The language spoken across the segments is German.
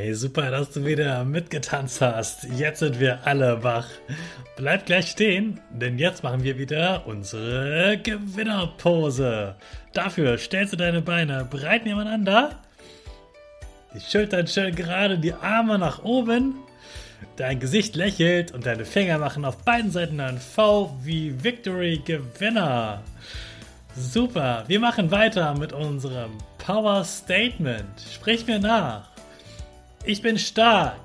Hey, super, dass du wieder mitgetanzt hast. Jetzt sind wir alle wach. Bleib gleich stehen, denn jetzt machen wir wieder unsere Gewinnerpose. Dafür stellst du deine Beine breit nebeneinander, die Schultern schön gerade, die Arme nach oben, dein Gesicht lächelt und deine Finger machen auf beiden Seiten ein V wie Victory Gewinner. Super, wir machen weiter mit unserem Power Statement. Sprich mir nach. Ich bin stark.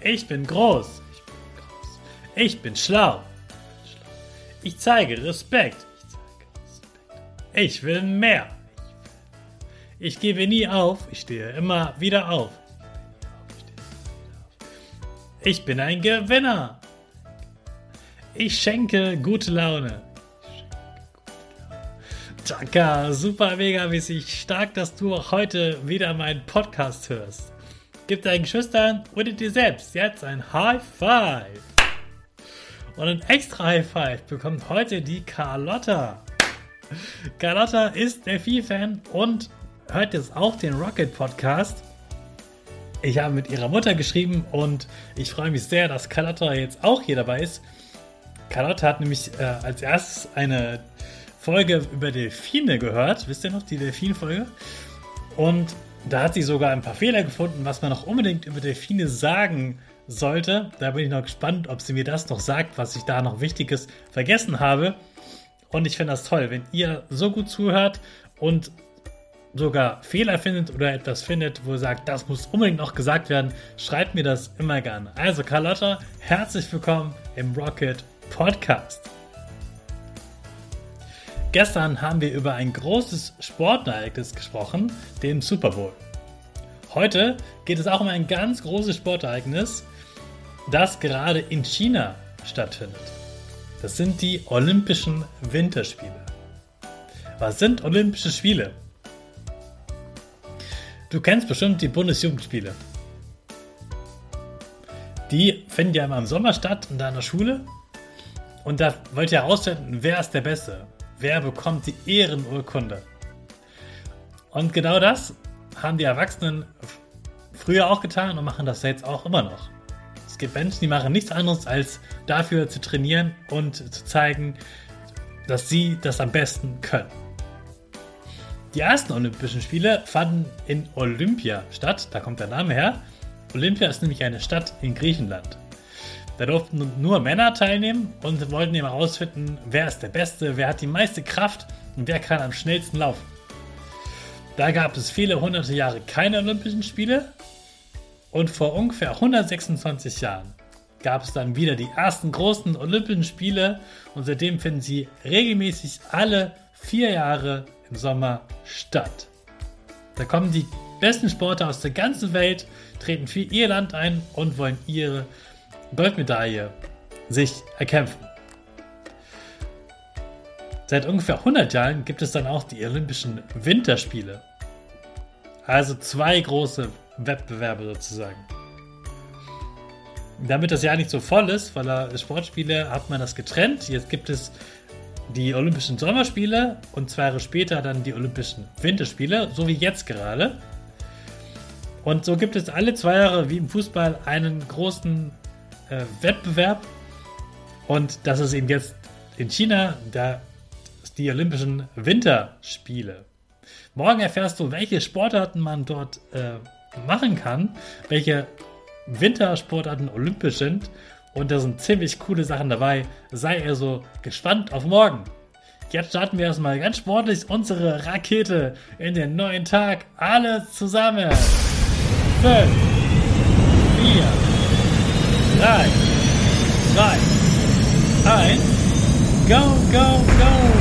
Ich bin groß. Ich bin schlau. Ich zeige Respekt. Ich will mehr. Ich gebe nie auf. Ich stehe immer wieder auf. Ich bin ein Gewinner. Ich schenke gute Laune. Chaka, super mega mäßig stark, dass du auch heute wieder meinen Podcast hörst. Gib deinen Geschwistern oder dir selbst jetzt ein High Five. Und ein extra High Five bekommt heute die Carlotta. Carlotta ist Delphi-Fan und hört jetzt auch den Rocket Podcast. Ich habe mit ihrer Mutter geschrieben und ich freue mich sehr, dass Carlotta jetzt auch hier dabei ist. Carlotta hat nämlich äh, als erstes eine Folge über Delfine gehört. Wisst ihr noch, die Delfin-Folge? Und da hat sie sogar ein paar Fehler gefunden, was man noch unbedingt über Delfine sagen sollte. Da bin ich noch gespannt, ob sie mir das noch sagt, was ich da noch Wichtiges vergessen habe. Und ich finde das toll, wenn ihr so gut zuhört und sogar Fehler findet oder etwas findet, wo ihr sagt, das muss unbedingt noch gesagt werden, schreibt mir das immer gerne. Also Carlotta, herzlich willkommen im Rocket Podcast. Gestern haben wir über ein großes Sportereignis gesprochen, den Super Bowl. Heute geht es auch um ein ganz großes Sportereignis, das gerade in China stattfindet. Das sind die Olympischen Winterspiele. Was sind Olympische Spiele? Du kennst bestimmt die Bundesjugendspiele. Die finden ja immer im Sommer statt in deiner Schule. Und da wollt ihr herausfinden, wer ist der Beste? Wer bekommt die Ehrenurkunde? Und genau das haben die Erwachsenen früher auch getan und machen das jetzt auch immer noch. Es gibt Menschen, die machen nichts anderes, als dafür zu trainieren und zu zeigen, dass sie das am besten können. Die ersten Olympischen Spiele fanden in Olympia statt, da kommt der Name her. Olympia ist nämlich eine Stadt in Griechenland. Da durften nur Männer teilnehmen und wollten eben herausfinden, wer ist der Beste, wer hat die meiste Kraft und wer kann am schnellsten laufen. Da gab es viele hunderte Jahre keine Olympischen Spiele und vor ungefähr 126 Jahren gab es dann wieder die ersten großen Olympischen Spiele und seitdem finden sie regelmäßig alle vier Jahre im Sommer statt. Da kommen die besten Sportler aus der ganzen Welt, treten für ihr Land ein und wollen ihre Goldmedaille sich erkämpfen. Seit ungefähr 100 Jahren gibt es dann auch die Olympischen Winterspiele. Also zwei große Wettbewerbe sozusagen. Damit das Jahr nicht so voll ist, weil Sportspiele hat man das getrennt. Jetzt gibt es die Olympischen Sommerspiele und zwei Jahre später dann die Olympischen Winterspiele, so wie jetzt gerade. Und so gibt es alle zwei Jahre, wie im Fußball, einen großen äh, Wettbewerb. Und das ist eben jetzt in China der, die Olympischen Winterspiele. Morgen erfährst du, welche Sportarten man dort äh, machen kann, welche Wintersportarten olympisch sind. Und da sind ziemlich coole Sachen dabei. Sei also gespannt auf morgen. Jetzt starten wir erstmal ganz sportlich unsere Rakete in den neuen Tag. Alle zusammen. 5, 4, drei, zwei, eins, go, go, go!